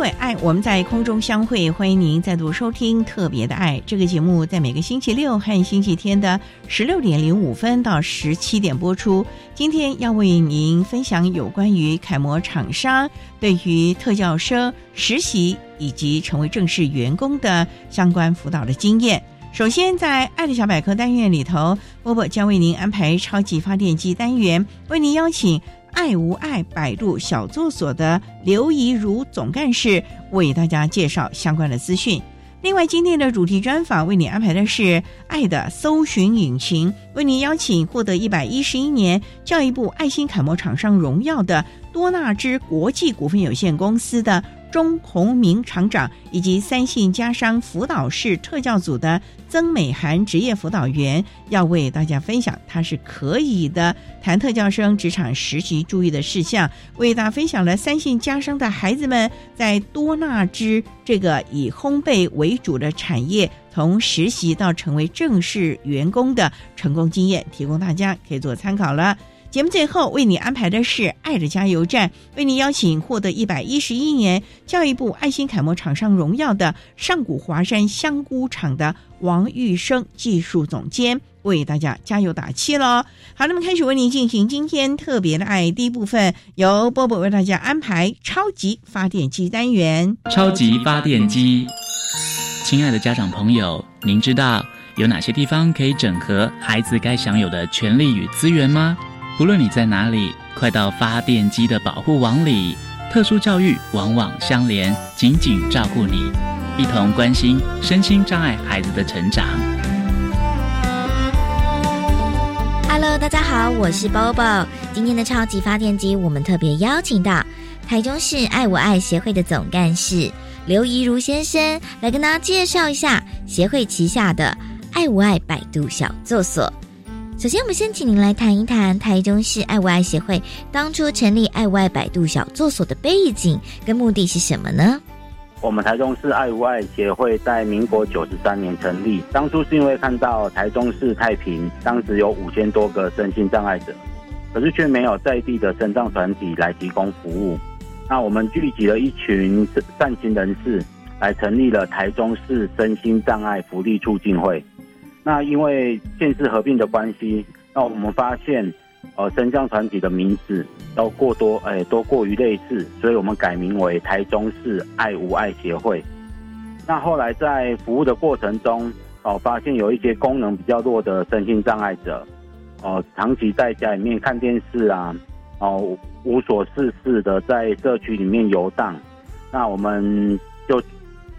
为爱，我们在空中相会，欢迎您再度收听《特别的爱》这个节目，在每个星期六和星期天的十六点零五分到十七点播出。今天要为您分享有关于楷模厂商对于特教生实习以及成为正式员工的相关辅导的经验。首先，在“爱的小百科”单元里头，波波将为您安排超级发电机单元，为您邀请。爱无爱百度小作所的刘怡如总干事为大家介绍相关的资讯。另外，今天的主题专访为你安排的是“爱的搜寻引擎”，为您邀请获得一百一十一年教育部爱心楷模厂商荣耀的多纳之国际股份有限公司的。钟宏明厂长以及三信家商辅导室特教组的曾美涵职业辅导员，要为大家分享他是可以的谈特教生职场实习注意的事项，为大家分享了三信家商的孩子们在多纳之这个以烘焙为主的产业，从实习到成为正式员工的成功经验，提供大家可以做参考了。节目最后为你安排的是“爱的加油站”，为你邀请获得一百一十一年教育部爱心楷模厂商荣耀的上古华山香菇厂的王玉生技术总监，为大家加油打气喽！好，那么开始为您进行今天特别的爱第一部分，由波波为大家安排超级发电机单元。超级发电机，亲爱的家长朋友，您知道有哪些地方可以整合孩子该享有的权利与资源吗？无论你在哪里，快到发电机的保护网里。特殊教育网网相连，紧紧照顾你，一同关心身心障碍孩子的成长。Hello，大家好，我是 Bobo。今天的超级发电机，我们特别邀请到台中市爱我爱协会的总干事刘怡如先生，来跟大家介绍一下协会旗下的爱我爱百度小作所。首先，我们先请您来谈一谈台中市爱无爱协会当初成立爱无爱百度小作所的背景跟目的是什么呢？我们台中市爱无爱协会在民国九十三年成立，当初是因为看到台中市太平当时有五千多个身心障碍者，可是却没有在地的身障团体来提供服务。那我们聚集了一群善心人士，来成立了台中市身心障碍福利促进会。那因为县市合并的关系，那我们发现，呃，身障团体的名字都过多，哎，都过于类似，所以我们改名为台中市爱无爱协会。那后来在服务的过程中，哦，发现有一些功能比较弱的身心障碍者，哦，长期在家里面看电视啊，哦，无所事事的在社区里面游荡。那我们就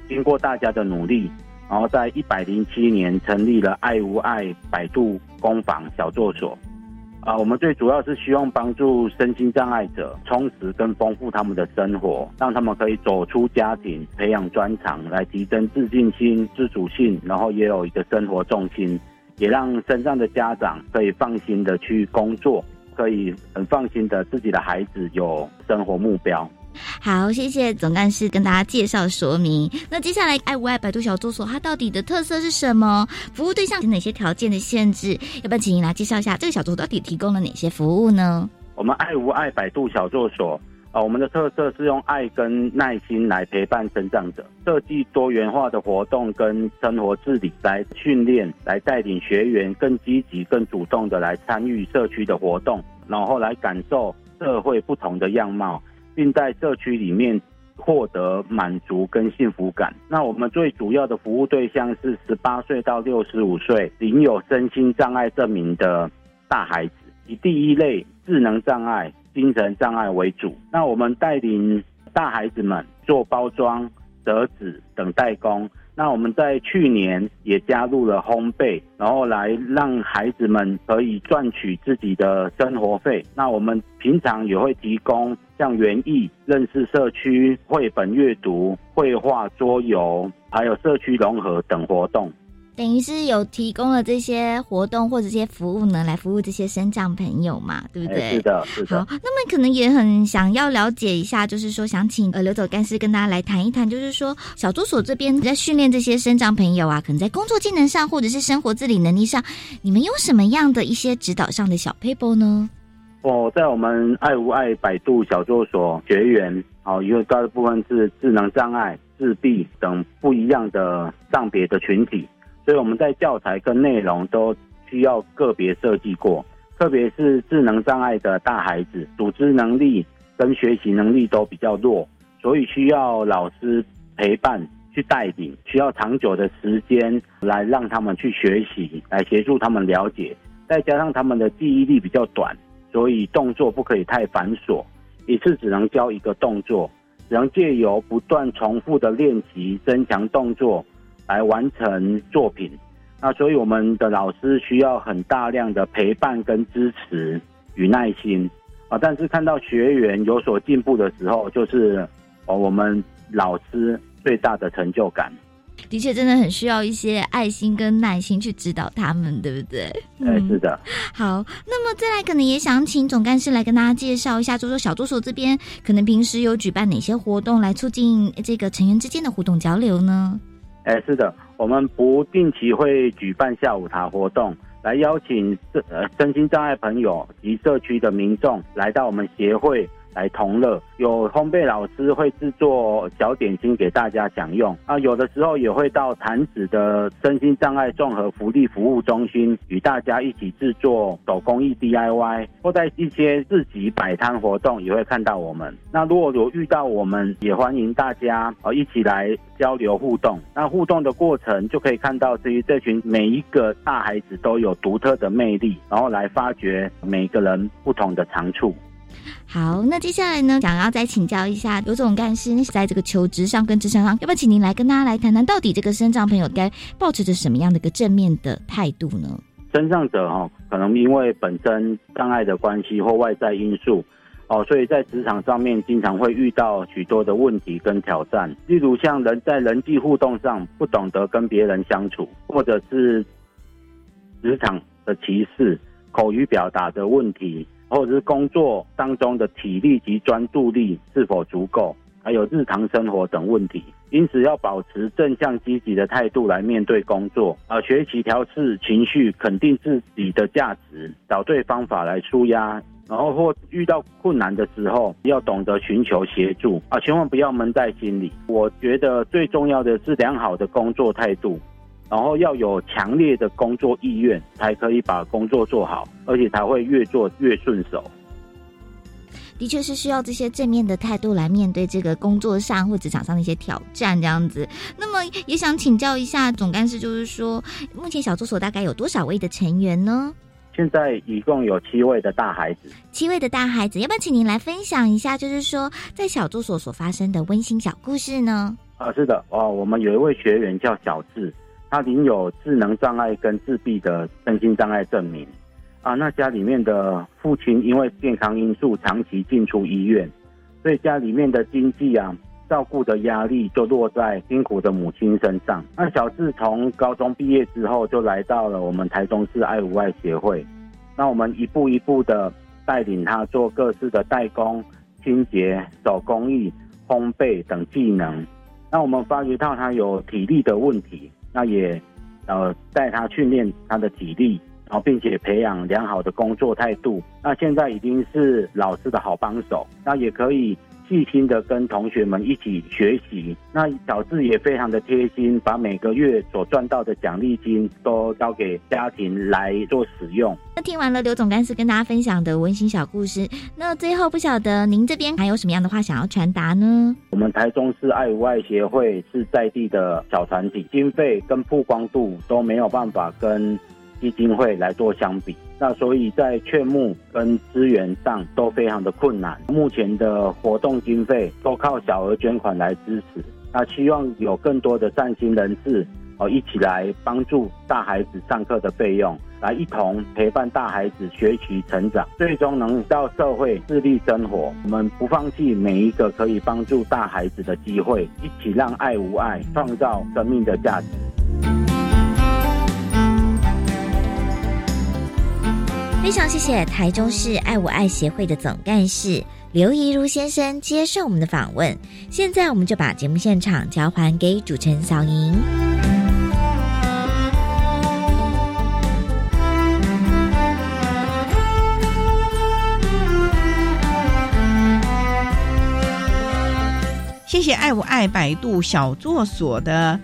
经过大家的努力。然后在一百零七年成立了爱无爱百度工坊小作所，啊，我们最主要是希望帮助身心障碍者充实跟丰富他们的生活，让他们可以走出家庭，培养专长，来提升自信心、自主性，然后也有一个生活重心，也让身上的家长可以放心的去工作，可以很放心的自己的孩子有生活目标。好，谢谢总干事跟大家介绍说明。那接下来，爱无爱百度小作所它到底的特色是什么？服务对象有哪些条件的限制？要不要请您来介绍一下这个小作所到底提供了哪些服务呢？我们爱无爱百度小作所，啊，我们的特色是用爱跟耐心来陪伴成长者，设计多元化的活动跟生活自理来训练，来带领学员更积极、更主动的来参与社区的活动，然后来感受社会不同的样貌，并在社区里面。获得满足跟幸福感。那我们最主要的服务对象是十八岁到六十五岁，领有身心障碍证明的大孩子，以第一类智能障碍、精神障碍为主。那我们带领大孩子们做包装、折纸等代工。那我们在去年也加入了烘焙，然后来让孩子们可以赚取自己的生活费。那我们平常也会提供像园艺、认识社区、绘本阅读、绘画、桌游，还有社区融合等活动。等于是有提供了这些活动或者这些服务呢，来服务这些生长朋友嘛，对不对？是的，是的。好，那么可能也很想要了解一下，就是说想请呃刘总干事跟大家来谈一谈，就是说小助所这边在训练这些生长朋友啊，可能在工作技能上或者是生活自理能力上，你们有什么样的一些指导上的小 paper 呢？哦，在我们爱无爱百度小助所学员，哦，因为大部分是智能障碍、自闭等不一样的障别的群体。所以我们在教材跟内容都需要个别设计过，特别是智能障碍的大孩子，组织能力跟学习能力都比较弱，所以需要老师陪伴去带领，需要长久的时间来让他们去学习，来协助他们了解。再加上他们的记忆力比较短，所以动作不可以太繁琐，一次只能教一个动作，只能借由不断重复的练习增强动作。来完成作品，那所以我们的老师需要很大量的陪伴跟支持与耐心啊。但是看到学员有所进步的时候，就是哦我们老师最大的成就感。的确，真的很需要一些爱心跟耐心去指导他们，对不对？哎，是的。好，那么再来，可能也想请总干事来跟大家介绍一下，就说小助手这边可能平时有举办哪些活动来促进这个成员之间的互动交流呢？哎，是的，我们不定期会举办下午茶活动，来邀请身呃身心障碍朋友及社区的民众来到我们协会。来同乐，有烘焙老师会制作小点心给大家享用啊，有的时候也会到潭子的身心障碍综合福利服务中心与大家一起制作手工艺 DIY，或在一些自己摆摊活动也会看到我们。那如果有遇到我们，也欢迎大家啊一起来交流互动。那互动的过程就可以看到，至于这群每一个大孩子都有独特的魅力，然后来发掘每个人不同的长处。好，那接下来呢，想要再请教一下刘总干事，在这个求职上跟职场上，要不要请您来跟大家来谈谈，到底这个身障朋友该保持着什么样的一个正面的态度呢？身障者哈，可能因为本身障碍的关系或外在因素哦，所以在职场上面经常会遇到许多的问题跟挑战，例如像人在人际互动上不懂得跟别人相处，或者是职场的歧视、口语表达的问题。或者是工作当中的体力及专注力是否足够，还有日常生活等问题，因此要保持正向积极的态度来面对工作，啊，学习调试情绪，肯定自己的价值，找对方法来舒压，然后或遇到困难的时候，要懂得寻求协助，啊，千万不要闷在心里。我觉得最重要的是良好的工作态度。然后要有强烈的工作意愿，才可以把工作做好，而且才会越做越顺手。的确是需要这些正面的态度来面对这个工作上或职场上的一些挑战，这样子。那么也想请教一下总干事，就是说，目前小助所大概有多少位的成员呢？现在一共有七位的大孩子，七位的大孩子，要不要请您来分享一下，就是说在小助所所发生的温馨小故事呢？啊，是的，哦，我们有一位学员叫小智。他领有智能障碍跟自闭的身心障碍证明，啊，那家里面的父亲因为健康因素长期进出医院，所以家里面的经济啊，照顾的压力就落在辛苦的母亲身上。那小智从高中毕业之后，就来到了我们台中市爱无爱协会，那我们一步一步的带领他做各式的代工、清洁、手工艺、烘焙等技能。那我们发觉到他有体力的问题。那也，呃，带他训练他的体力，然后并且培养良好的工作态度。那现在已经是老师的好帮手，那也可以细心的跟同学们一起学习。那小智也非常的贴心，把每个月所赚到的奖励金都交给家庭来做使用。那听完了刘总干事跟大家分享的温馨小故事，那最后不晓得您这边还有什么样的话想要传达呢？我们台中市爱无爱协会是在地的小团体，经费跟曝光度都没有办法跟基金会来做相比，那所以在劝募跟资源上都非常的困难。目前的活动经费都靠小额捐款来支持，那希望有更多的善心人士哦一起来帮助大孩子上课的费用，来一同陪伴大孩子学习成长，最终能到社会自立生活。我们不放弃每一个可以帮助大孩子的机会，一起让爱无爱创造生命的价值。非常谢谢台中市爱我爱协会的总干事刘怡如先生接受我们的访问。现在我们就把节目现场交还给主持人小莹。谢谢爱我爱百度小作所的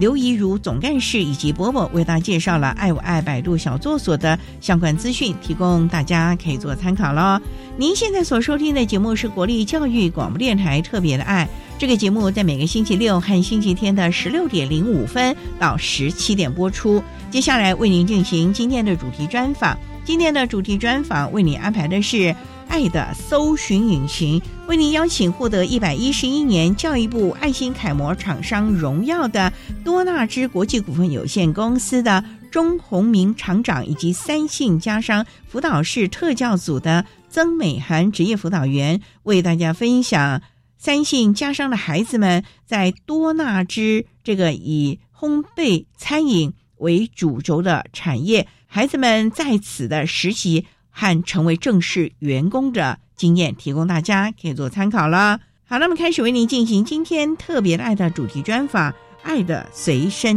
刘怡如总干事以及伯伯为大家介绍了爱我爱百度小作所的相关资讯，提供大家可以做参考喽。您现在所收听的节目是国立教育广播电台特别的爱，这个节目在每个星期六和星期天的十六点零五分到十七点播出。接下来为您进行今天的主题专访，今天的主题专访为您安排的是。爱的搜寻引擎为您邀请获得一百一十一年教育部爱心楷模厂商荣耀的多纳之国际股份有限公司的钟宏明厂长，以及三信家商辅导室特教组的曾美涵职业辅导员，为大家分享三信家商的孩子们在多纳之这个以烘焙餐饮为主轴的产业，孩子们在此的实习。和成为正式员工的经验，提供大家可以做参考了。好，那么开始为您进行今天特别的爱的主题专访，《爱的随身》，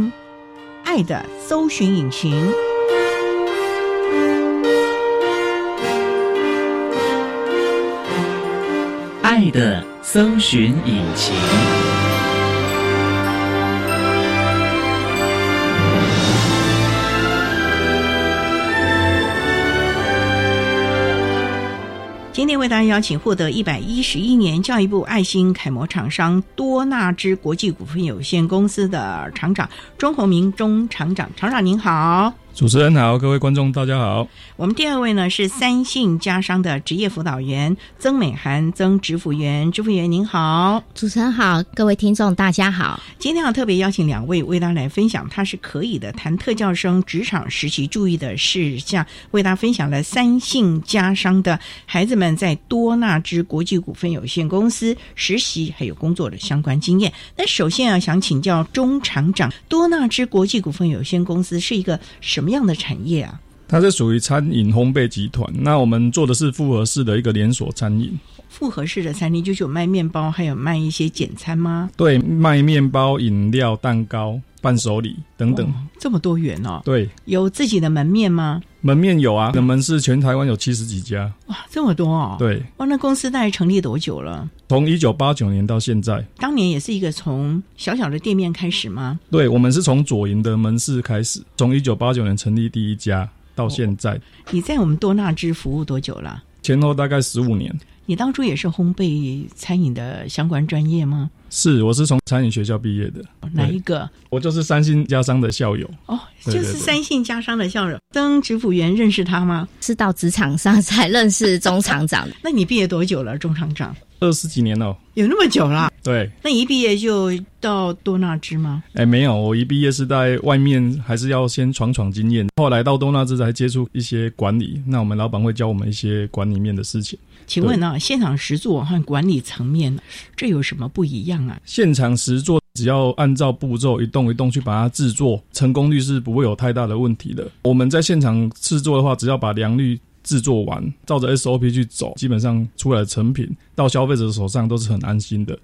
爱的搜寻引擎，爱的搜寻引擎。今天为大家邀请获得一百一十一年教育部爱心楷模厂商多纳之国际股份有限公司的厂长钟宏明钟厂长，厂长您好。主持人好，各位观众大家好。我们第二位呢是三信家商的职业辅导员曾美涵，曾职辅员，职辅员您好。主持人好，各位听众大家好。今天要特别邀请两位为大家来分享，他是可以的谈特教生职场实习注意的事项，为大家分享了三信家商的孩子们在多纳之国际股份有限公司实习还有工作的相关经验。那首先啊，想请教钟厂长，多纳之国际股份有限公司是一个什什么样的产业啊？它是属于餐饮烘焙集团。那我们做的是复合式的一个连锁餐饮。复合式的餐厅就是有卖面包，还有卖一些简餐吗？对，卖面包、饮料、蛋糕、伴手礼等等。这么多元哦。对，有自己的门面吗？门面有啊，门市全台湾有七十几家。哇，这么多哦。对。哇，那公司大概成立多久了？从一九八九年到现在。当年也是一个从小小的店面开始吗？对，我们是从左营的门市开始，从一九八九年成立第一家到现在。你在我们多纳之服务多久了？前后大概十五年。你当初也是烘焙餐饮的相关专业吗？是，我是从餐饮学校毕业的。哪一个？我就是三星家商的校友。哦，就是三信家商的校友。曾职辅员认识他吗？是到职场上才认识钟厂长。那你毕业多久了，钟厂长？二十几年了。有那么久了？对。那一毕业就到多纳兹吗？哎，没有，我一毕业是在外面，还是要先闯闯经验。后来到多纳兹才接触一些管理。那我们老板会教我们一些管理面的事情。请问呢，现场实做和管理层面，这有什么不一样啊？现场实做只要按照步骤一动一动去把它制作，成功率是不会有太大的问题的。我们在现场制作的话，只要把良率制作完，照着 SOP 去走，基本上出来的成品到消费者手上都是很安心的。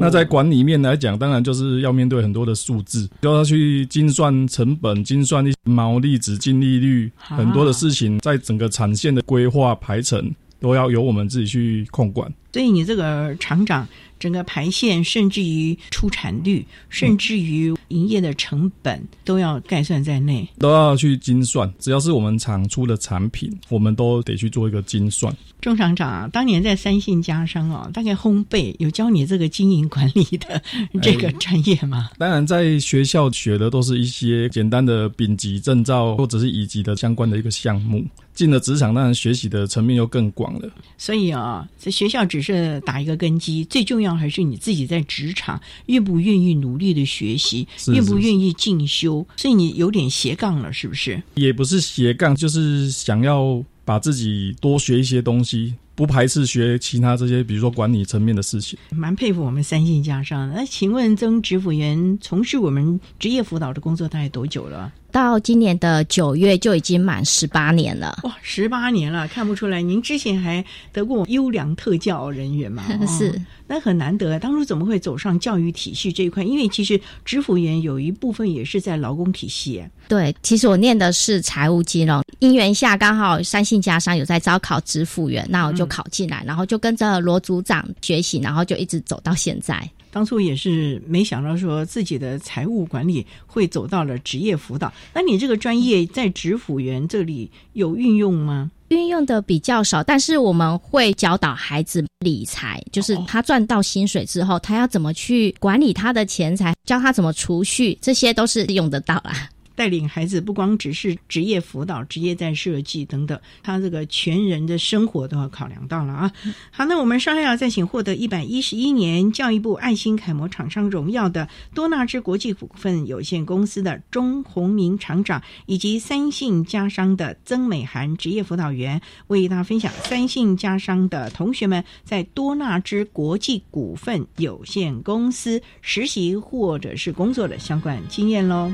那在管理面来讲，当然就是要面对很多的数字，要他去精算成本、精算毛利、资净利率，很多的事情在整个产线的规划排程。都要由我们自己去控管。所以你这个厂长。整个排线，甚至于出产率，甚至于营业的成本，都要概算在内，都要去精算。只要是我们厂出的产品，我们都得去做一个精算。钟厂长啊，当年在三信家商哦，大概烘焙有教你这个经营管理的这个专业吗？当然，在学校学的都是一些简单的丙级证照或者是乙级的相关的一个项目。进了职场，当然学习的层面又更广了。所以啊，在学校只是打一个根基，最重要还是你自己在职场愿不愿意努力的学习，愿不愿意进修。所以你有点斜杠了，是不是？也不是斜杠，就是想要把自己多学一些东西。不排斥学其他这些，比如说管理层面的事情。蛮佩服我们三信家商。那请问曾职辅员从事我们职业辅导的工作大概多久了？到今年的九月就已经满十八年了。哇，十八年了，看不出来。您之前还得过优良特教人员嘛？是，那很难得。当初怎么会走上教育体系这一块？因为其实职辅员有一部分也是在劳工体系。对，其实我念的是财务金融，因缘下刚好三信家商有在招考职辅员，那我就。考进来，然后就跟着罗组长学习，然后就一直走到现在。当初也是没想到说自己的财务管理会走到了职业辅导。那你这个专业在职辅员这里有运用吗？运用的比较少，但是我们会教导孩子理财，就是他赚到薪水之后，他要怎么去管理他的钱财，教他怎么储蓄，这些都是用得到啦。带领孩子不光只是职业辅导、职业在设计等等，他这个全人的生活都要考量到了啊。好，那我们稍后要再请获得一百一十一年教育部爱心楷模厂商荣耀的多纳之国际股份有限公司的钟宏明厂长，以及三信家商的曾美涵职业辅导员，为大家分享三信家商的同学们在多纳之国际股份有限公司实习或者是工作的相关经验喽。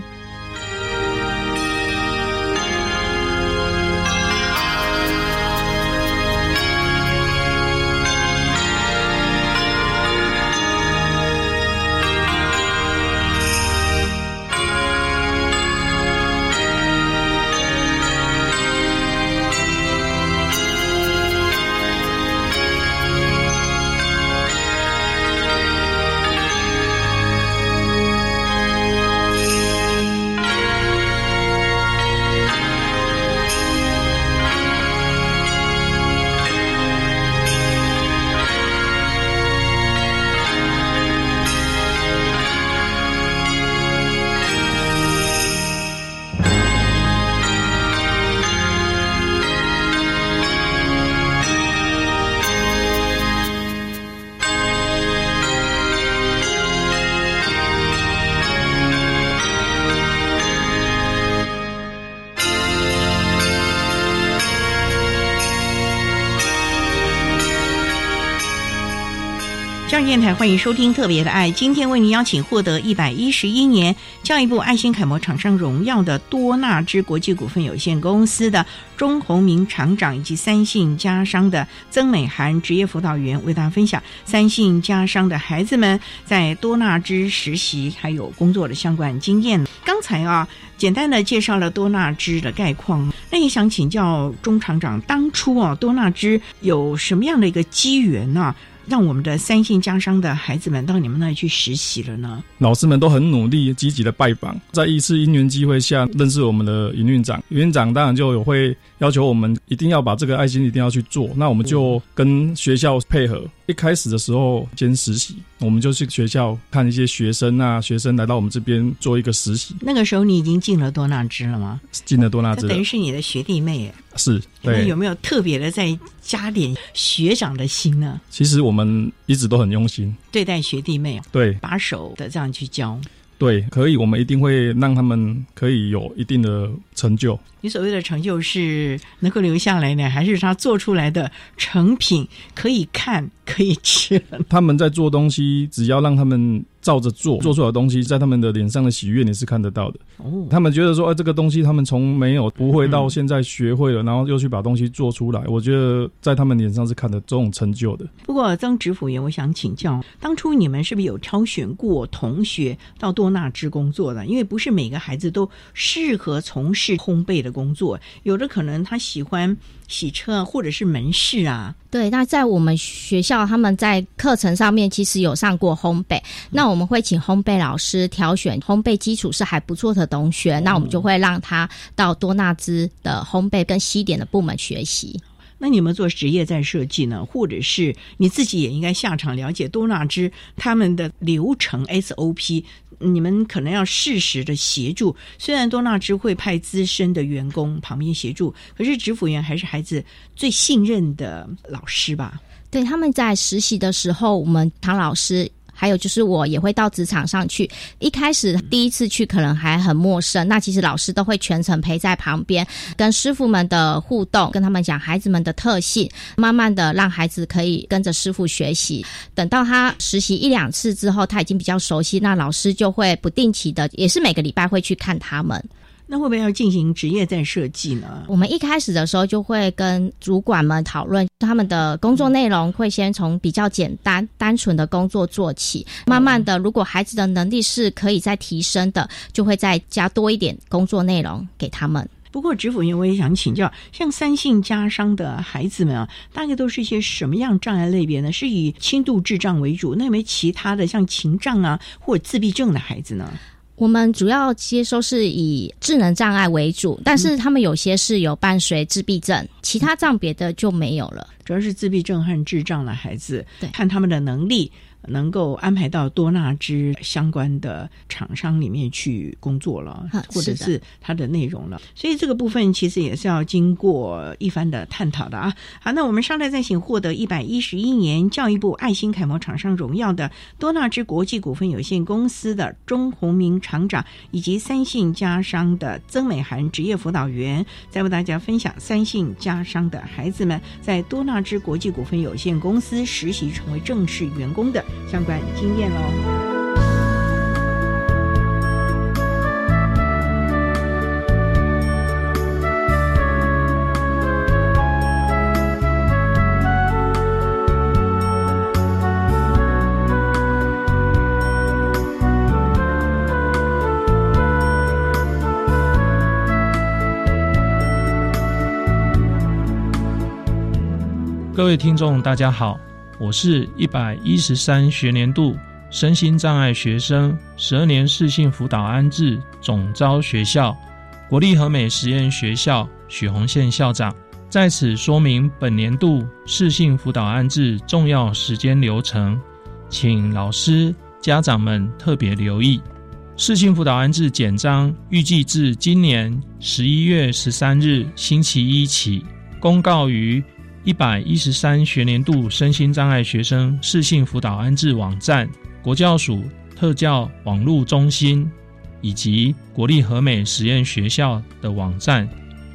电台欢迎收听《特别的爱》，今天为您邀请获得一百一十一年教育部爱心楷模厂商荣耀的多纳之国际股份有限公司的钟宏明厂长，以及三信家商的曾美涵职业辅导员，为大家分享三信家商的孩子们在多纳之实习还有工作的相关经验。刚才啊，简单的介绍了多纳之的概况，那也想请教钟厂长，当初啊，多纳之有什么样的一个机缘呢？让我们的三信家商的孩子们到你们那里去实习了呢？老师们都很努力、积极的拜访，在一次因缘机会下认识我们的营运长，营运长当然就有会要求我们一定要把这个爱心一定要去做，那我们就跟学校配合。一开始的时候先实习，我们就去学校看一些学生啊，学生来到我们这边做一个实习。那个时候你已经进了多纳支了吗？进了多纳支，等于是你的学弟妹。是，对有没有特别的再加点学长的心呢？其实我们一直都很用心对待学弟妹，对，把手的这样去教。对，可以，我们一定会让他们可以有一定的成就。你所谓的成就是能够留下来呢，还是他做出来的成品可以看、可以吃？他们在做东西，只要让他们照着做，做出来的东西，在他们的脸上的喜悦，你是看得到的。哦，他们觉得说，哎、这个东西他们从没有不会到现在学会了，然后又去把东西做出来，我觉得在他们脸上是看得这种成就的。不过曾指辅员，我想请教，当初你们是不是有挑选过同学到多纳之工作的？因为不是每个孩子都适合从事烘焙的工作，有的可能他喜欢洗车或者是门市啊。对，那在我们学校，他们在课程上面其实有上过烘焙，那我们会请烘焙老师挑选烘焙基础是还不错的同学，那我们就会让他到多纳兹的烘焙跟西点的部门学习。那你们做职业在设计呢，或者是你自己也应该下场了解多纳兹他们的流程 SOP，你们可能要适时的协助。虽然多纳兹会派资深的员工旁边协助，可是指辅员还是孩子最信任的老师吧？对，他们在实习的时候，我们唐老师。还有就是我也会到职场上去，一开始第一次去可能还很陌生，那其实老师都会全程陪在旁边，跟师傅们的互动，跟他们讲孩子们的特性，慢慢的让孩子可以跟着师傅学习。等到他实习一两次之后，他已经比较熟悉，那老师就会不定期的，也是每个礼拜会去看他们。那会不会要进行职业再设计呢？我们一开始的时候就会跟主管们讨论他们的工作内容，会先从比较简单、单纯的工作做起，慢慢的，如果孩子的能力是可以再提升的，就会再加多一点工作内容给他们。不过，指辅员我也想请教，像三性家商的孩子们啊，大概都是一些什么样障碍类别呢？是以轻度智障为主，那有没有其他的像情障啊或者自闭症的孩子呢？我们主要接收是以智能障碍为主，但是他们有些是有伴随自闭症，其他障别的就没有了。主要是自闭症和智障的孩子，对看他们的能力。能够安排到多纳之相关的厂商里面去工作了，啊或者是它的内容了，所以这个部分其实也是要经过一番的探讨的啊。好，那我们稍待再请获得一百一十一年教育部爱心楷模厂商荣耀的多纳之国际股份有限公司的钟宏明厂长，以及三信家商的曾美涵职业辅导员，再为大家分享三信家商的孩子们在多纳之国际股份有限公司实习成为正式员工的相关经验喽。各位听众，大家好，我是一百一十三学年度身心障碍学生十二年适性辅导安置总招学校国立和美实验学校许宏宪校长，在此说明本年度适性辅导安置重要时间流程，请老师、家长们特别留意。适性辅导安置简章预计自今年十一月十三日星期一起公告于一百一十三学年度身心障碍学生适性辅导安置网站、国教署特教网络中心以及国立和美实验学校的网站，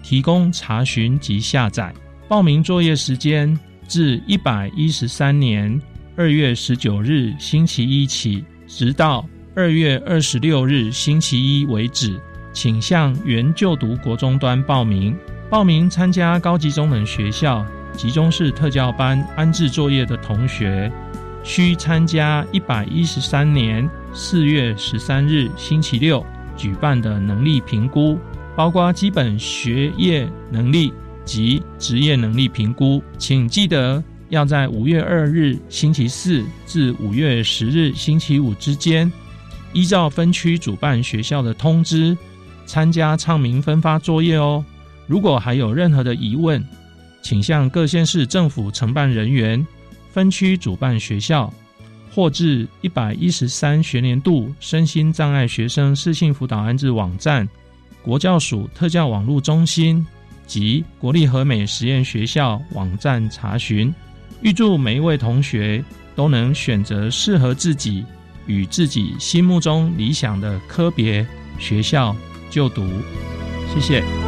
提供查询及下载。报名作业时间自一百一十三年二月十九日星期一起，直到二月二十六日星期一为止，请向原就读国中端报名。报名参加高级中等学校。集中式特教班安置作业的同学，需参加一百一十三年四月十三日星期六举办的能力评估，包括基本学业能力及职业能力评估。请记得要在五月二日星期四至五月十日星期五之间，依照分区主办学校的通知，参加唱名分发作业哦。如果还有任何的疑问，请向各县市政府承办人员、分区主办学校，或至一百一十三学年度身心障碍学生适性辅导安置网站、国教署特教网络中心及国立和美实验学校网站查询。预祝每一位同学都能选择适合自己与自己心目中理想的科别学校就读。谢谢。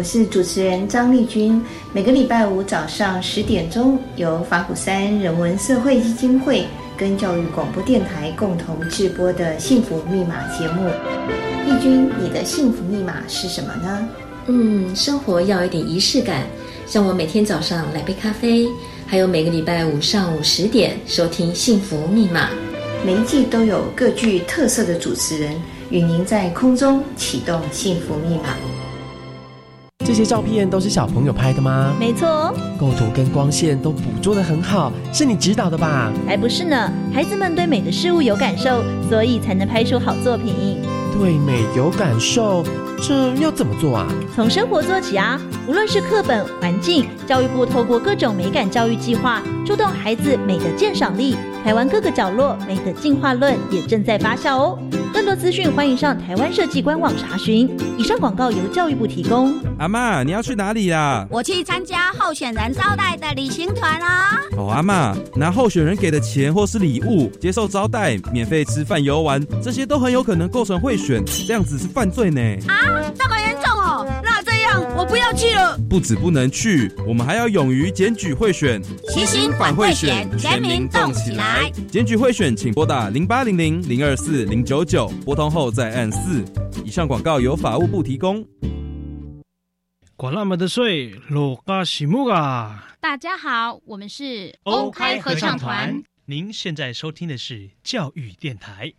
我是主持人张丽君。每个礼拜五早上十点钟，由法鼓山人文社会基金会跟教育广播电台共同制播的《幸福密码》节目。丽君，你的幸福密码是什么呢？嗯，生活要有点仪式感，像我每天早上来杯咖啡，还有每个礼拜五上午十点收听《幸福密码》。每一季都有各具特色的主持人与您在空中启动幸福密码。这些照片都是小朋友拍的吗？没错哦，构图跟光线都捕捉的很好，是你指导的吧？还不是呢，孩子们对美的事物有感受，所以才能拍出好作品。对美有感受，这要怎么做啊？从生活做起啊！无论是课本、环境，教育部透过各种美感教育计划，触动孩子美的鉴赏力。台湾各个角落美的进化论也正在发酵哦。更多资讯，欢迎上台湾设计官网查询。以上广告由教育部提供。阿妈，你要去哪里呀？我去参加候选人招待的旅行团啊。哦，阿妈，拿候选人给的钱或是礼物接受招待，免费吃饭游玩，这些都很有可能构成贿选，这样子是犯罪呢。啊，我不要去了。不止不能去，我们还要勇于检举贿选，齐心反贿选，全民动起来。检举贿选，请拨打零八零零零二四零九九，拨通后再按四。以上广告由法务部提供。管那么的税，罗嘎西木啊！大家好，我们是欧开合唱团。您现在收听的是教育电台。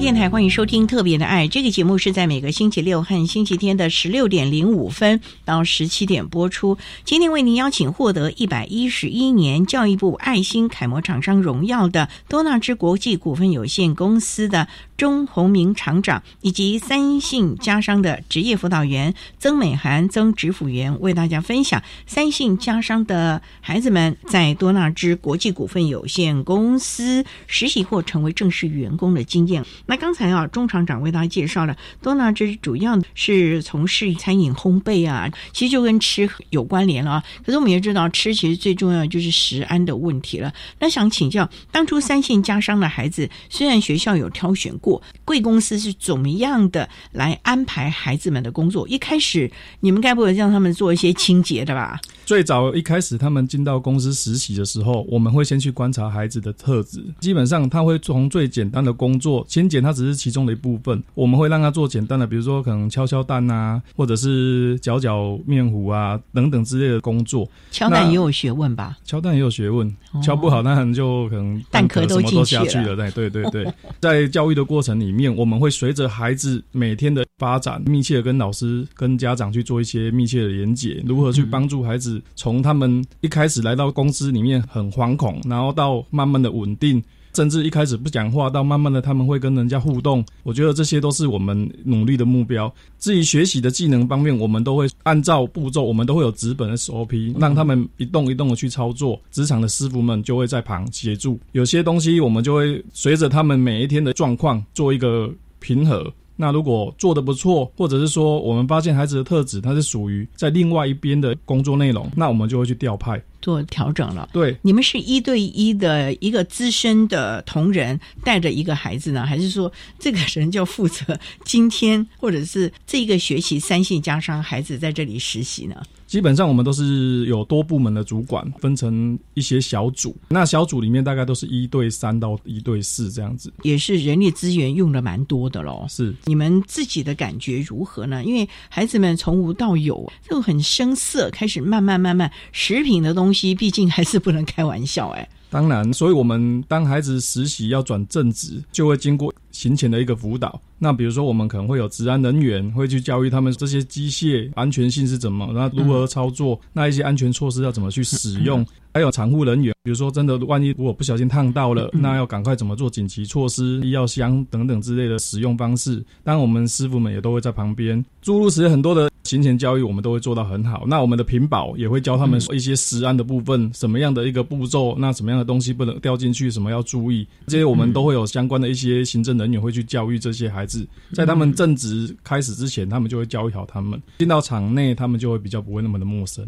电台欢迎收听《特别的爱》这个节目，是在每个星期六和星期天的十六点零五分到十七点播出。今天为您邀请获得一百一十一年教育部爱心楷模厂商荣耀的多纳之国际股份有限公司的钟宏明厂长，以及三信家商的职业辅导员曾美涵曾职辅员，为大家分享三信家商的孩子们在多纳之国际股份有限公司实习或成为正式员工的经验。那刚才啊，钟厂长为大家介绍了多纳之主要是从事餐饮烘焙啊，其实就跟吃有关联了啊。可是我们也知道，吃其实最重要的就是食安的问题了。那想请教，当初三信家商的孩子，虽然学校有挑选过，贵公司是怎么样的来安排孩子们的工作？一开始你们该不会让他们做一些清洁的吧？最早一开始他们进到公司实习的时候，我们会先去观察孩子的特质，基本上他会从最简单的工作先检。他只是其中的一部分，我们会让他做简单的，比如说可能敲敲蛋啊，或者是搅搅面糊啊等等之类的工作。敲蛋也有学问吧？敲蛋也有学问，敲不好那人就可能蛋壳都下去了。对对对对，在教育的过过程里面，我们会随着孩子每天的发展，密切的跟老师、跟家长去做一些密切的连结，如何去帮助孩子从他们一开始来到公司里面很惶恐，然后到慢慢的稳定。甚至一开始不讲话，到慢慢的他们会跟人家互动，我觉得这些都是我们努力的目标。至于学习的技能方面，我们都会按照步骤，我们都会有纸本的 SOP，让他们一动一动的去操作。职场的师傅们就会在旁协助，有些东西我们就会随着他们每一天的状况做一个平和。那如果做的不错，或者是说我们发现孩子的特质，他是属于在另外一边的工作内容，那我们就会去调派。做调整了，对，你们是一对一的一个资深的同仁带着一个孩子呢，还是说这个人就负责今天或者是这个学期三性加上孩子在这里实习呢？基本上我们都是有多部门的主管分成一些小组，那小组里面大概都是一对三到一对四这样子，也是人力资源用的蛮多的喽。是你们自己的感觉如何呢？因为孩子们从无到有，就很生涩，开始慢慢慢慢食品的东西。毕竟还是不能开玩笑哎。当然，所以我们当孩子实习要转正职，就会经过行前的一个辅导。那比如说，我们可能会有治安人员会去教育他们这些机械安全性是怎么，那如何操作，那一些安全措施要怎么去使用。还有产护人员，比如说真的万一如果不小心烫到了，那要赶快怎么做紧急措施、医药箱等等之类的使用方式。当然，我们师傅们也都会在旁边。诸如此类很多的行前教育，我们都会做到很好。那我们的屏保也会教他们一些食安的部分，什么样的一个步骤，那什么样的东西不能掉进去，什么要注意，这些我们都会有相关的一些行政人员会去教育这些孩子。在他们正职开始之前，他们就会教育好他们。进到场内，他们就会比较不会那么的陌生。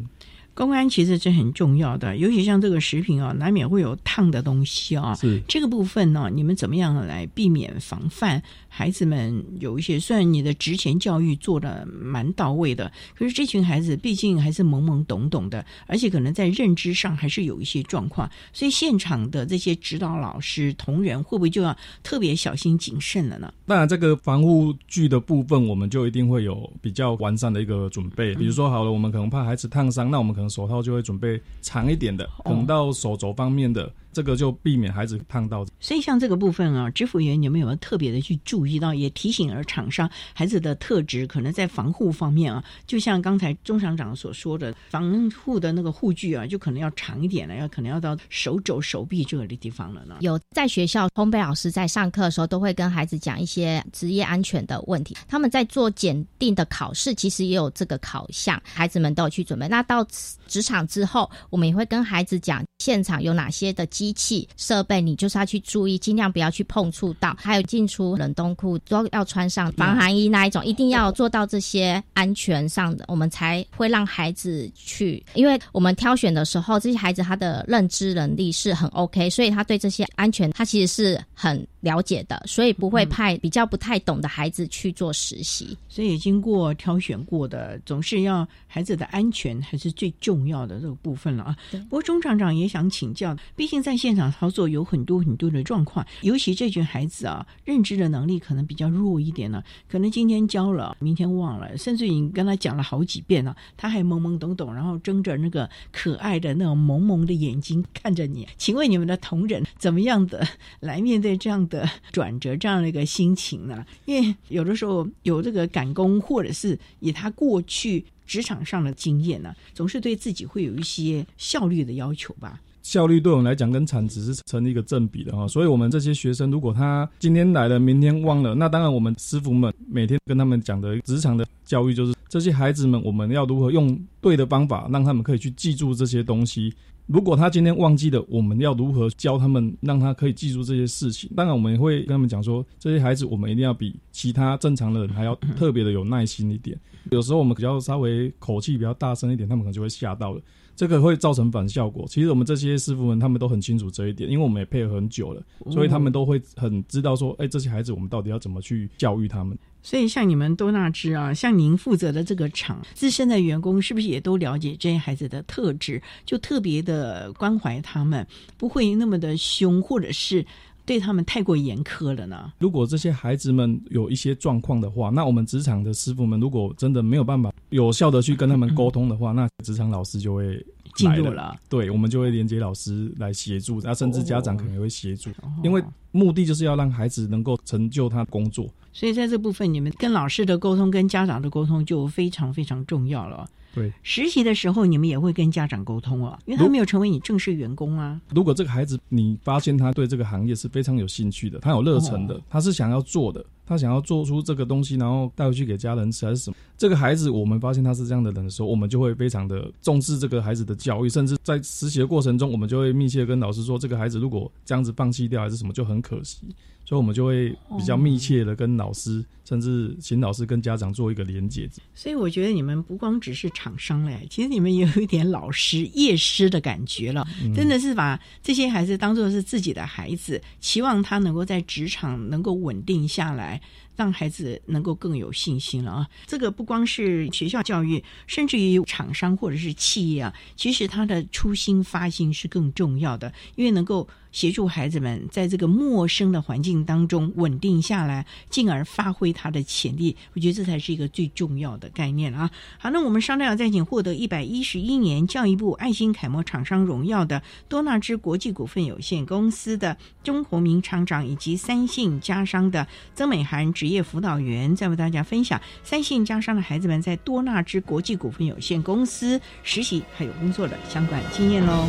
公安其实是很重要的，尤其像这个食品啊，难免会有烫的东西啊。是这个部分呢，你们怎么样来避免防范孩子们有一些？虽然你的职前教育做的蛮到位的，可是这群孩子毕竟还是懵懵懂懂的，而且可能在认知上还是有一些状况，所以现场的这些指导老师同仁会不会就要特别小心谨慎了呢？当然，这个防护具的部分，我们就一定会有比较完善的一个准备。比如说，好了，我们可能怕孩子烫伤，那我们可能手套就会准备长一点的，可能到手肘方面的。这个就避免孩子烫到。所以像这个部分啊，支付员你们有没有特别的去注意到，也提醒而厂商孩子的特质，可能在防护方面啊，就像刚才钟厂长所说的，防护的那个护具啊，就可能要长一点了，要可能要到手肘、手臂这个地方了呢。有在学校烘焙老师在上课的时候，都会跟孩子讲一些职业安全的问题。他们在做检定的考试，其实也有这个考项，孩子们都有去准备。那到职场之后，我们也会跟孩子讲现场有哪些的。机器设备，你就是要去注意，尽量不要去碰触到。还有进出冷冻库都要穿上防寒衣那一种，一定要做到这些安全上的，我们才会让孩子去。因为我们挑选的时候，这些孩子他的认知能力是很 OK，所以他对这些安全他其实是很了解的，所以不会派比较不太懂的孩子去做实习。所以经过挑选过的，总是要孩子的安全还是最重要的这个部分了啊。不过钟厂长也想请教，毕竟在在现场操作有很多很多的状况，尤其这群孩子啊，认知的能力可能比较弱一点呢。可能今天教了，明天忘了，甚至你跟他讲了好几遍了，他还懵懵懂懂，然后睁着那个可爱的那种萌萌的眼睛看着你。请问你们的同仁怎么样的来面对这样的转折，这样的一个心情呢？因为有的时候有这个赶工，或者是以他过去职场上的经验呢，总是对自己会有一些效率的要求吧。效率对我们来讲跟产值是成一个正比的哈，所以我们这些学生如果他今天来了，明天忘了，那当然我们师傅们每天跟他们讲的职场的教育就是这些孩子们我们要如何用对的方法让他们可以去记住这些东西。如果他今天忘记了，我们要如何教他们让他可以记住这些事情？当然我们也会跟他们讲说，这些孩子我们一定要比其他正常的人还要特别的有耐心一点。有时候我们比较稍微口气比较大声一点，他们可能就会吓到了。这个会造成反效果。其实我们这些师傅们，他们都很清楚这一点，因为我们也配合很久了，所以他们都会很知道说，哎，这些孩子我们到底要怎么去教育他们。所以像你们多纳之啊，像您负责的这个厂，资深的员工是不是也都了解这些孩子的特质，就特别的关怀他们，不会那么的凶，或者是？对他们太过严苛了呢。如果这些孩子们有一些状况的话，那我们职场的师傅们如果真的没有办法有效的去跟他们沟通的话，那职场老师就会进入了。对，我们就会连接老师来协助，那甚至家长可能会协助，因为目的就是要让孩子能够成就他工作。所以在这部分，你们跟老师的沟通、跟家长的沟通就非常非常重要了。对，实习的时候你们也会跟家长沟通哦，因为他没有成为你正式员工啊。如果这个孩子你发现他对这个行业是非常有兴趣的，他有热忱的，他是想要做的，他想要做出这个东西，然后带回去给家人吃还是什么？这个孩子我们发现他是这样的人的时候，我们就会非常的重视这个孩子的教育，甚至在实习的过程中，我们就会密切跟老师说，这个孩子如果这样子放弃掉还是什么，就很可惜。所以，我们就会比较密切的跟老师，甚至请老师跟家长做一个连接。所以，我觉得你们不光只是厂商嘞，其实你们也有一点老师、业师的感觉了。真的是把这些孩子当做是自己的孩子，期望他能够在职场能够稳定下来。让孩子能够更有信心了啊。这个不光是学校教育，甚至于厂商或者是企业啊，其实他的初心发心是更重要的，因为能够。协助孩子们在这个陌生的环境当中稳定下来，进而发挥他的潜力。我觉得这才是一个最重要的概念啊！好，那我们商量再请获得一百一十一年教育部爱心楷模厂商荣耀的多纳之国际股份有限公司的钟宏明厂长，以及三信家商的曾美涵职业辅导员，再为大家分享三信家商的孩子们在多纳之国际股份有限公司实习还有工作的相关经验喽。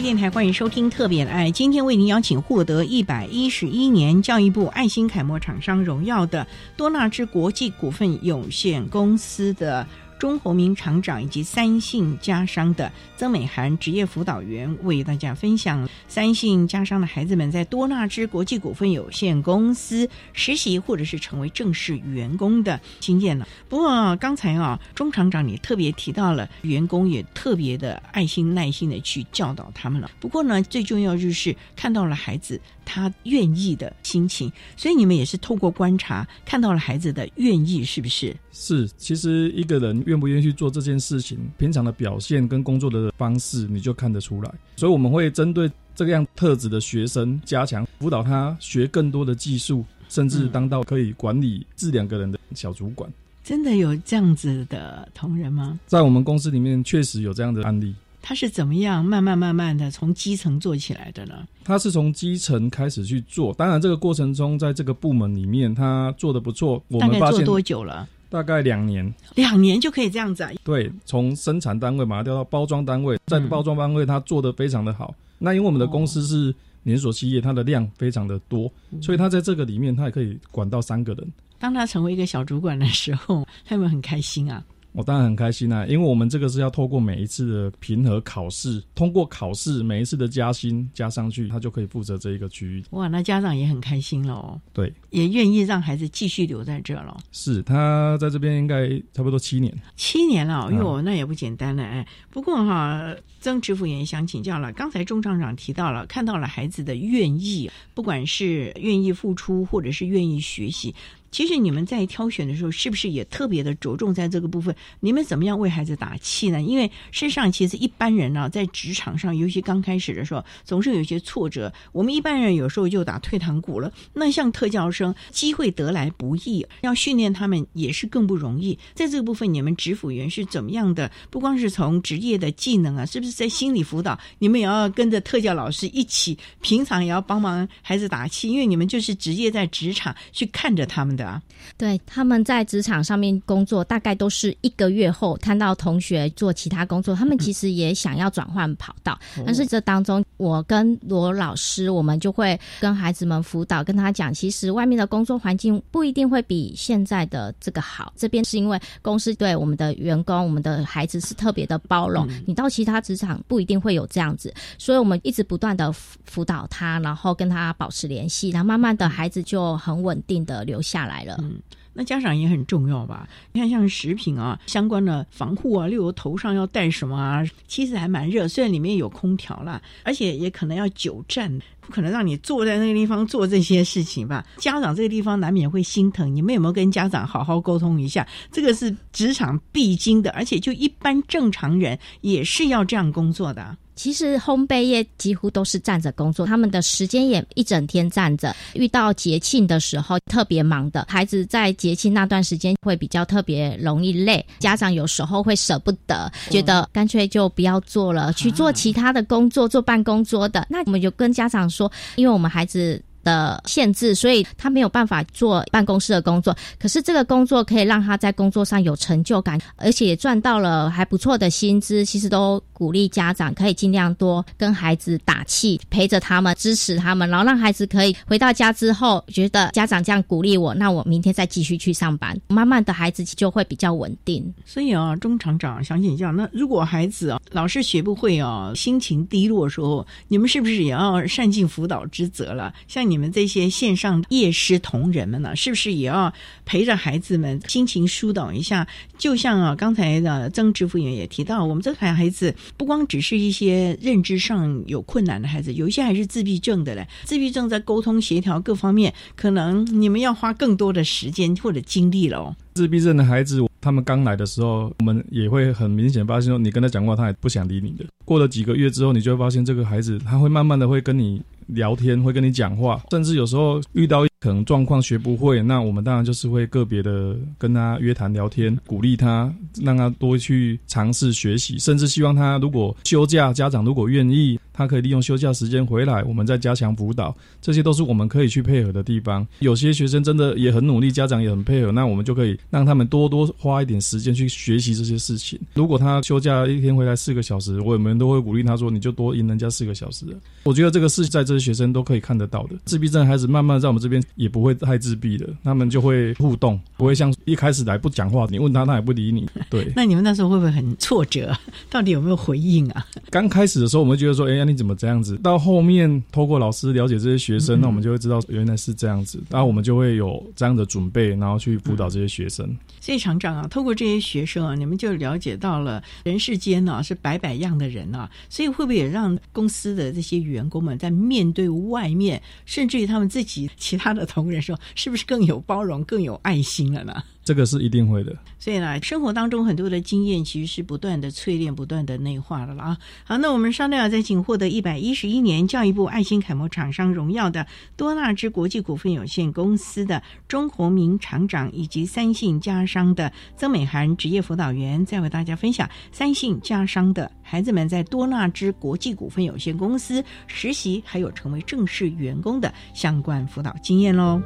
电台欢迎收听特别的爱，今天为您邀请获得一百一十一年教育部爱心楷模厂商荣耀的多纳之国际股份有限公司的。钟宏明厂长以及三信家商的曾美涵职业辅导员为大家分享三信家商的孩子们在多纳之国际股份有限公司实习或者是成为正式员工的经验了。不过刚才啊，钟厂长也特别提到了员工也特别的爱心耐心的去教导他们了。不过呢，最重要就是看到了孩子他愿意的心情，所以你们也是透过观察看到了孩子的愿意，是不是？是，其实一个人愿不愿意去做这件事情，平常的表现跟工作的方式，你就看得出来。所以我们会针对这个样特质的学生，加强辅导他学更多的技术，甚至当到可以管理这两个人的小主管。真的有这样子的同仁吗？在我们公司里面，确实有这样的案例。他是怎么样慢慢慢慢的从基层做起来的呢？他是从基层开始去做，当然这个过程中，在这个部门里面，他做的不错。我们发现多久了？大概两年，两年就可以这样子啊？对，从生产单位马上调到包装单位，在包装单位他做的非常的好。那因为我们的公司是连锁企业，它的量非常的多，所以他在这个里面他也可以管到三个人。当他成为一个小主管的时候，他有没有很开心啊？我当然很开心啊，因为我们这个是要透过每一次的评核考试，通过考试每一次的加薪加上去，他就可以负责这一个区域。哇，那家长也很开心喽。对，也愿意让孩子继续留在这了。是他在这边应该差不多七年，七年了，哟，那也不简单了哎。不过哈，曾知府也想请教了，刚才钟厂长提到了，看到了孩子的愿意，不管是愿意付出或者是愿意学习。其实你们在挑选的时候，是不是也特别的着重在这个部分？你们怎么样为孩子打气呢？因为事实上，其实一般人呢，在职场上，尤其刚开始的时候，总是有一些挫折。我们一般人有时候就打退堂鼓了。那像特教生，机会得来不易，要训练他们也是更不容易。在这个部分，你们职辅员是怎么样的？不光是从职业的技能啊，是不是在心理辅导？你们也要跟着特教老师一起，平常也要帮忙孩子打气，因为你们就是直接在职场去看着他们。的对，他们在职场上面工作，大概都是一个月后看到同学做其他工作，他们其实也想要转换跑道。但是这当中，我跟罗老师，我们就会跟孩子们辅导，跟他讲，其实外面的工作环境不一定会比现在的这个好。这边是因为公司对我们的员工、我们的孩子是特别的包容，你到其他职场不一定会有这样子。所以我们一直不断的辅导他，然后跟他保持联系，然后慢慢的孩子就很稳定的留下。来来了。嗯，那家长也很重要吧？你看，像食品啊相关的防护啊，例如头上要戴什么啊，其实还蛮热，虽然里面有空调啦，而且也可能要久站。不可能让你坐在那个地方做这些事情吧？家长这个地方难免会心疼。你们有没有跟家长好好沟通一下？这个是职场必经的，而且就一般正常人也是要这样工作的。其实烘焙业几乎都是站着工作，他们的时间也一整天站着。遇到节庆的时候特别忙的孩子，在节庆那段时间会比较特别容易累，家长有时候会舍不得，觉得干脆就不要做了，去做其他的工作，做办公桌的。那我们就跟家长说，因为我们孩子。的限制，所以他没有办法做办公室的工作。可是这个工作可以让他在工作上有成就感，而且赚到了还不错的薪资。其实都鼓励家长可以尽量多跟孩子打气，陪着他们，支持他们，然后让孩子可以回到家之后觉得家长这样鼓励我，那我明天再继续去上班。慢慢的孩子就会比较稳定。所以啊，钟厂长想请教，那如果孩子啊老是学不会啊，心情低落的时候，你们是不是也要善尽辅导之责了？像你。你们这些线上夜师同仁们呢，是不是也要陪着孩子们心情疏导一下？就像啊，刚才的曾志副员也提到，我们这孩孩子不光只是一些认知上有困难的孩子，有一些还是自闭症的嘞。自闭症在沟通协调各方面，可能你们要花更多的时间或者精力了。自闭症的孩子，他们刚来的时候，我们也会很明显发现说，你跟他讲话，他也不想理你的。过了几个月之后，你就会发现这个孩子，他会慢慢的会跟你。聊天会跟你讲话，甚至有时候遇到可能状况学不会，那我们当然就是会个别的跟他约谈聊天，鼓励他，让他多去尝试学习，甚至希望他如果休假，家长如果愿意。他可以利用休假时间回来，我们再加强辅导，这些都是我们可以去配合的地方。有些学生真的也很努力，家长也很配合，那我们就可以让他们多多花一点时间去学习这些事情。如果他休假一天回来四个小时，我们都会鼓励他说：“你就多赢人家四个小时。”我觉得这个是在这些学生都可以看得到的。自闭症孩子慢慢在我们这边也不会太自闭的，他们就会互动，不会像一开始来不讲话，你问他他也不理你。对，那你们那时候会不会很挫折？到底有没有回应啊？刚开始的时候，我们觉得说：“哎呀。”你怎么这样子？到后面透过老师了解这些学生，那我们就会知道原来是这样子，然后我们就会有这样的准备，然后去辅导这些学生。所以厂长啊，透过这些学生啊，你们就了解到了人世间呢是百百样的人啊，所以会不会也让公司的这些员工们在面对外面，甚至于他们自己其他的同仁说，是不是更有包容、更有爱心了呢？这个是一定会的，所以呢，生活当中很多的经验其实是不断的淬炼、不断的内化的了啊。好，那我们稍待再请获得一百一十一年教育部爱心楷模厂商荣耀的多纳之国际股份有限公司的钟宏明厂长，以及三信家商的曾美涵职业辅导员，再为大家分享三信家商的孩子们在多纳之国际股份有限公司实习，还有成为正式员工的相关辅导经验喽。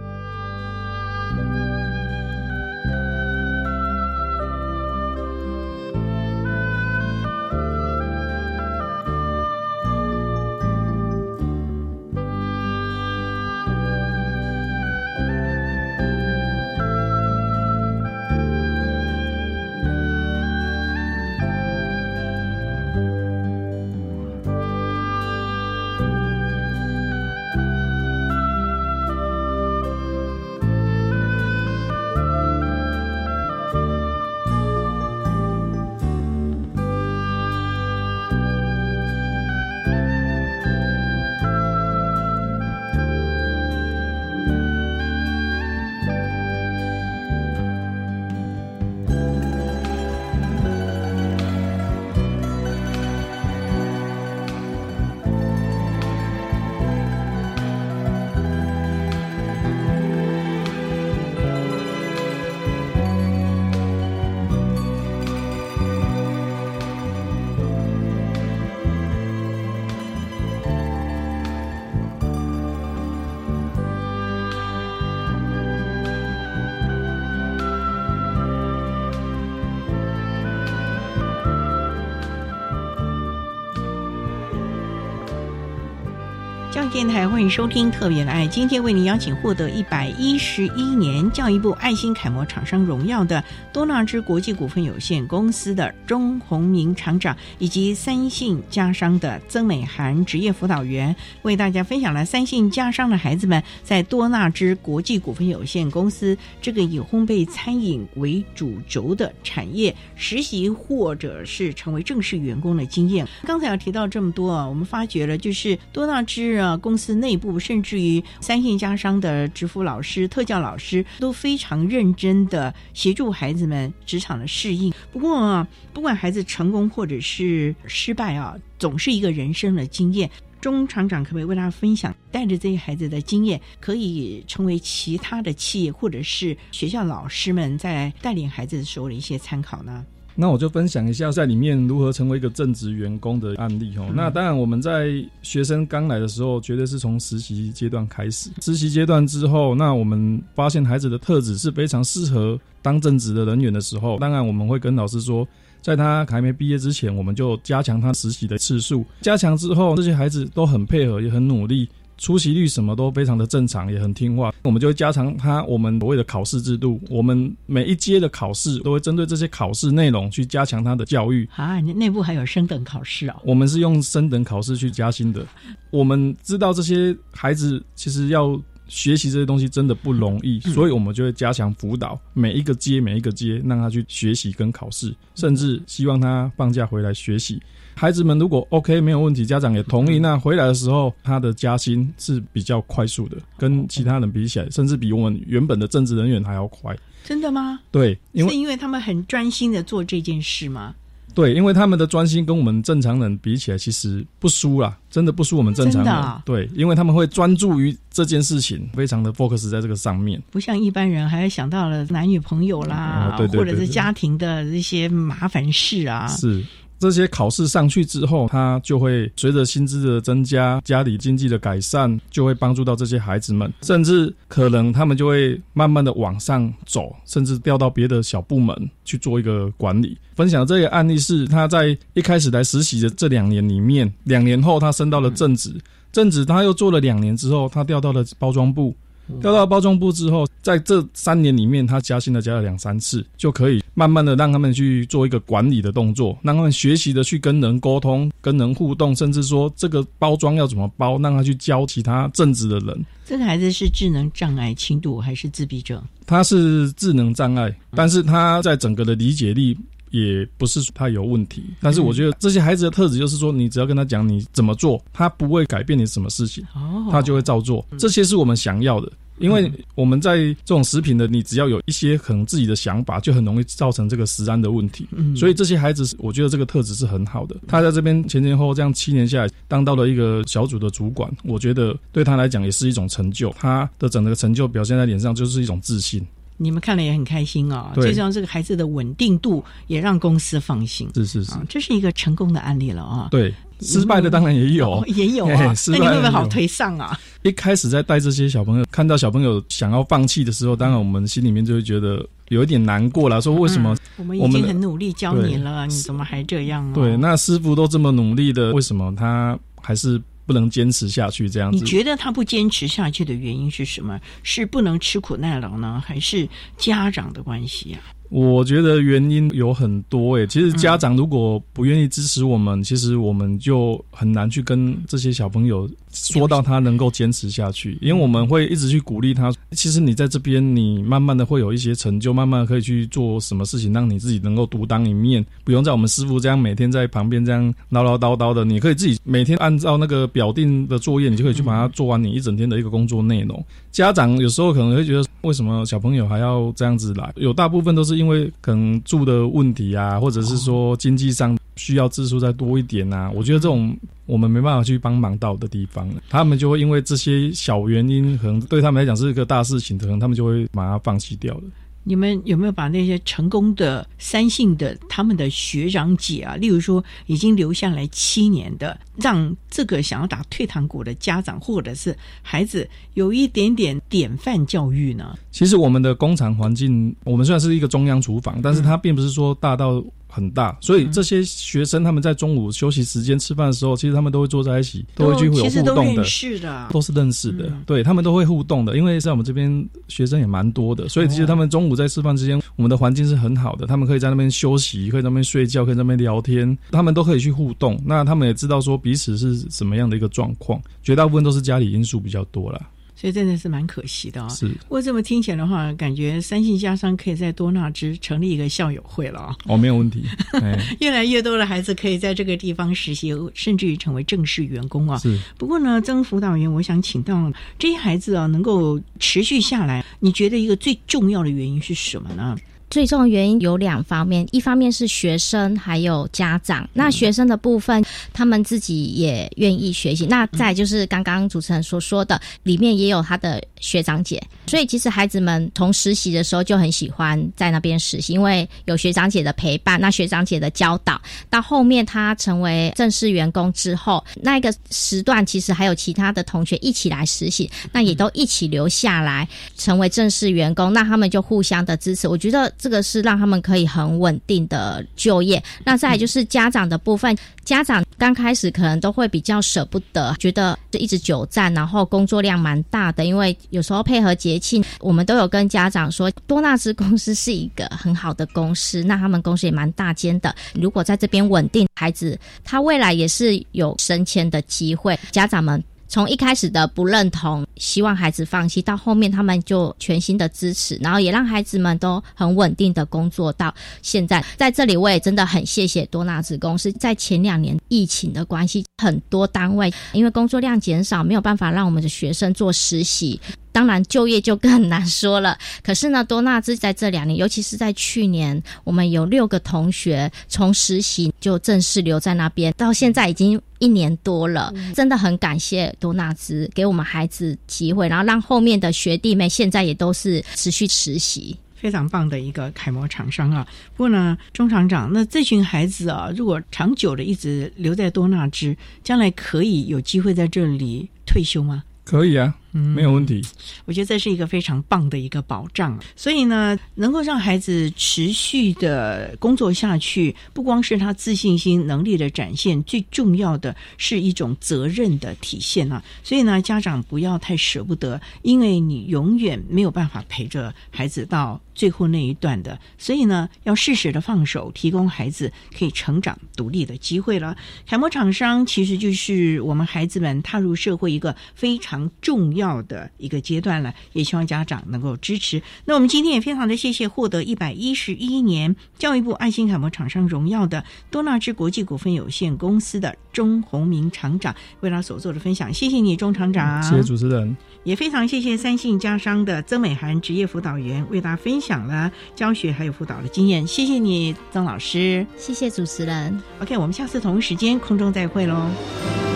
电台，欢迎收听《特别的爱》。今天为您邀请获得一百一十一年教育部爱心楷模厂商荣耀的多纳之国际股份有限公司的钟宏明厂长，以及三信家商的曾美涵职业辅导员，为大家分享了三信家商的孩子们在多纳之国际股份有限公司这个以烘焙餐饮为主轴的产业实习，或者是成为正式员工的经验。刚才要提到这么多啊，我们发觉了就是多纳之啊公司内部，甚至于三线家商的职辅老师、特教老师都非常认真的协助孩子们职场的适应。不过啊，不管孩子成功或者是失败啊，总是一个人生的经验。钟厂长可不可以为大家分享，带着这些孩子的经验，可以成为其他的企业或者是学校老师们在带领孩子的时候的一些参考呢？那我就分享一下在里面如何成为一个正职员工的案例哦。那当然我们在学生刚来的时候，绝对是从实习阶段开始。实习阶段之后，那我们发现孩子的特质是非常适合当正职的人员的时候，当然我们会跟老师说，在他还没毕业之前，我们就加强他实习的次数。加强之后，这些孩子都很配合，也很努力。出席率什么都非常的正常，也很听话。我们就会加强他我们所谓的考试制度。我们每一阶的考试都会针对这些考试内容去加强他的教育。啊，你内部还有升等考试哦？我们是用升等考试去加薪的。我们知道这些孩子其实要学习这些东西真的不容易，所以我们就会加强辅导，每一个阶每一个阶让他去学习跟考试，甚至希望他放假回来学习。孩子们如果 OK 没有问题，家长也同意，那回来的时候他的加薪是比较快速的，跟其他人比起来，甚至比我们原本的政治人员还要快。真的吗？对，因为是因为他们很专心的做这件事吗？对，因为他们的专心跟我们正常人比起来，其实不输啦，真的不输我们正常人。对，因为他们会专注于这件事情，非常的 focus 在这个上面，不像一般人还想到了男女朋友啦，或者是家庭的这些麻烦事啊。是。这些考试上去之后，他就会随着薪资的增加、家里经济的改善，就会帮助到这些孩子们，甚至可能他们就会慢慢的往上走，甚至调到别的小部门去做一个管理。分享这个案例是他在一开始来实习的这两年里面，两年后他升到了正职，正职他又做了两年之后，他调到了包装部。调到包装部之后，在这三年里面，他加薪了加了两三次，就可以慢慢的让他们去做一个管理的动作，让他们学习的去跟人沟通、跟人互动，甚至说这个包装要怎么包，让他去教其他正直的人。这个孩子是智能障碍轻度还是自闭症？他是智能障碍，但是他在整个的理解力。也不是他有问题，但是我觉得这些孩子的特质就是说，你只要跟他讲你怎么做，他不会改变你什么事情，他就会照做。这些是我们想要的，因为我们在这种食品的，你只要有一些可能自己的想法，就很容易造成这个食安的问题。所以这些孩子，我觉得这个特质是很好的。他在这边前前后后这样七年下来，当到了一个小组的主管，我觉得对他来讲也是一种成就。他的整个成就表现在脸上，就是一种自信。你们看了也很开心啊！最重要，这个孩子的稳定度也让公司放心。是是是，这是一个成功的案例了啊！对，失败的当然也有，也有啊。那你会不会好颓丧啊？一开始在带这些小朋友，看到小朋友想要放弃的时候，当然我们心里面就会觉得有一点难过了。说为什么我们已经很努力教你了，你怎么还这样？对，那师傅都这么努力的，为什么他还是？不能坚持下去，这样子。你觉得他不坚持下去的原因是什么？是不能吃苦耐劳呢，还是家长的关系啊？我觉得原因有很多诶，其实家长如果不愿意支持我们，其实我们就很难去跟这些小朋友说到他能够坚持下去，因为我们会一直去鼓励他。其实你在这边，你慢慢的会有一些成就，慢慢可以去做什么事情，让你自己能够独当一面，不用在我们师傅这样每天在旁边这样唠唠叨叨的。你可以自己每天按照那个表定的作业，你就可以去把它做完你一整天的一个工作内容。家长有时候可能会觉得，为什么小朋友还要这样子来？有大部分都是因为可能住的问题啊，或者是说经济上需要支出再多一点啊。我觉得这种我们没办法去帮忙到的地方，他们就会因为这些小原因，可能对他们来讲是一个大事情，可能他们就会把它放弃掉了。你们有没有把那些成功的三姓的他们的学长姐啊，例如说已经留下来七年的，让这个想要打退堂鼓的家长或者是孩子有一点点典范教育呢？其实我们的工厂环境，我们虽然是一个中央厨房，但是它并不是说大到。很大，所以这些学生他们在中午休息时间吃饭的时候，其实他们都会坐在一起，都会去有互动的，是的，都是认识的，对他们都会互动的，因为在我们这边学生也蛮多的，所以其实他们中午在吃饭之间，我们的环境是很好的，他们可以在那边休息，可以在那边睡觉，可以在那边聊天，他们都可以去互动，那他们也知道说彼此是什么样的一个状况，绝大部分都是家里因素比较多了。所以真的是蛮可惜的啊！是，不过这么听起来的话，感觉三信家商可以在多纳支成立一个校友会了啊！哦，没有问题。越来越多的孩子可以在这个地方实习，甚至于成为正式员工啊！是。不过呢，曾辅导员，我想请到这些孩子啊，能够持续下来，你觉得一个最重要的原因是什么呢？最重的原因有两方面，一方面是学生还有家长。那学生的部分，他们自己也愿意学习。那再就是刚刚主持人所说的，里面也有他的学长姐，所以其实孩子们从实习的时候就很喜欢在那边实习，因为有学长姐的陪伴，那学长姐的教导。到后面他成为正式员工之后，那个时段其实还有其他的同学一起来实习，那也都一起留下来成为正式员工。那他们就互相的支持，我觉得。这个是让他们可以很稳定的就业。那再就是家长的部分，家长刚开始可能都会比较舍不得，觉得一直久站，然后工作量蛮大的。因为有时候配合节庆，我们都有跟家长说，多纳兹公司是一个很好的公司，那他们公司也蛮大间的。如果在这边稳定，孩子他未来也是有升迁的机会。家长们。从一开始的不认同，希望孩子放弃，到后面他们就全心的支持，然后也让孩子们都很稳定的工作到现在。在这里，我也真的很谢谢多纳子公司。在前两年疫情的关系，很多单位因为工作量减少，没有办法让我们的学生做实习。当然，就业就更难说了。可是呢，多纳兹在这两年，尤其是在去年，我们有六个同学从实习就正式留在那边，到现在已经一年多了。真的很感谢多纳兹给我们孩子机会，然后让后面的学弟妹现在也都是持续实习，非常棒的一个楷模厂商啊。不过呢，钟厂长，那这群孩子啊，如果长久的一直留在多纳兹，将来可以有机会在这里退休吗？可以啊。嗯，没有问题。我觉得这是一个非常棒的一个保障，所以呢，能够让孩子持续的工作下去，不光是他自信心能力的展现，最重要的是一种责任的体现啊。所以呢，家长不要太舍不得，因为你永远没有办法陪着孩子到最后那一段的，所以呢，要适时的放手，提供孩子可以成长独立的机会了。楷模厂商其实就是我们孩子们踏入社会一个非常重要。要的一个阶段了，也希望家长能够支持。那我们今天也非常的谢谢获得一百一十一年教育部爱心楷模厂商荣耀的多纳之国际股份有限公司的钟宏明厂长为他所做的分享，谢谢你钟厂长，谢谢主持人，也非常谢谢三信家商的曾美涵职业辅导员为大家分享了教学还有辅导的经验，谢谢你曾老师，谢谢主持人。OK，我们下次同一时间空中再会喽。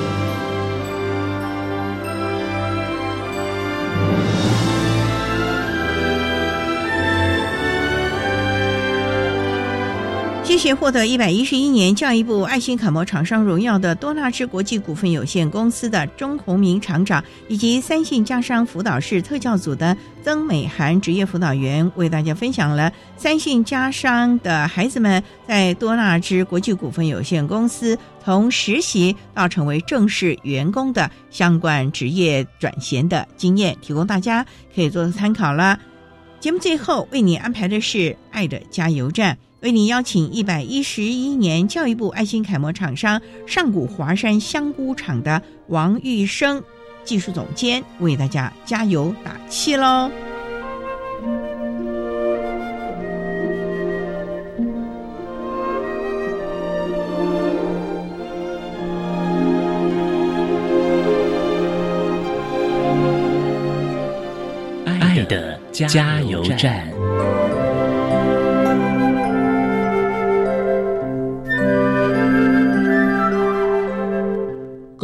谢谢获得一百一十一年教育部爱心楷模厂商荣耀的多纳之国际股份有限公司的钟宏明厂长，以及三信家商辅导室特教组的曾美涵职业辅导员，为大家分享了三信家商的孩子们在多纳之国际股份有限公司从实习到成为正式员工的相关职业转衔的经验，提供大家可以做参考了。节目最后为你安排的是爱的加油站。为你邀请一百一十一年教育部爱心楷模厂商上古华山香菇厂的王玉生技术总监为大家加油打气喽！爱的加油站。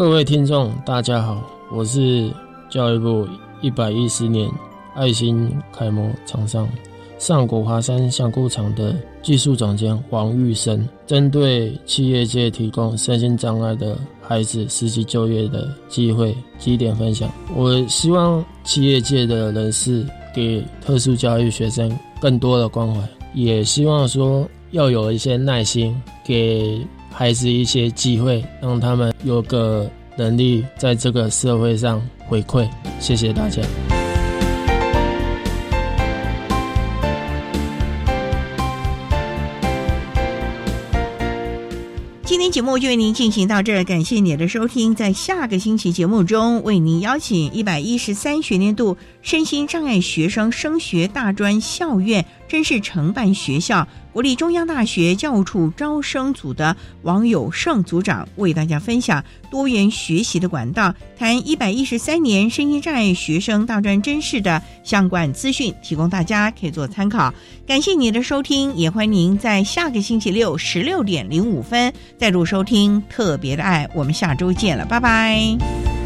各位听众，大家好，我是教育部一百一十年爱心楷模厂商上古华山香菇厂的技术总监黄玉生，针对企业界提供身心障碍的孩子实习就业的机会，几点分享。我希望企业界的人士给特殊教育学生更多的关怀，也希望说要有一些耐心，给孩子一些机会，让他们有个能力在这个社会上回馈。谢谢大家。今天节目就为您进行到这儿，感谢您的收听。在下个星期节目中，为您邀请一百一十三学年度身心障碍学生升学大专校院真是承办学校国立中央大学教务处招生组的王友胜组长，为大家分享多元学习的管道，谈一百一十三年身心障碍学生大专真试的相关资讯，提供大家可以做参考。感谢您的收听，也欢迎您在下个星期六十六点零五分再度收听特别的爱。我们下周见了，拜拜。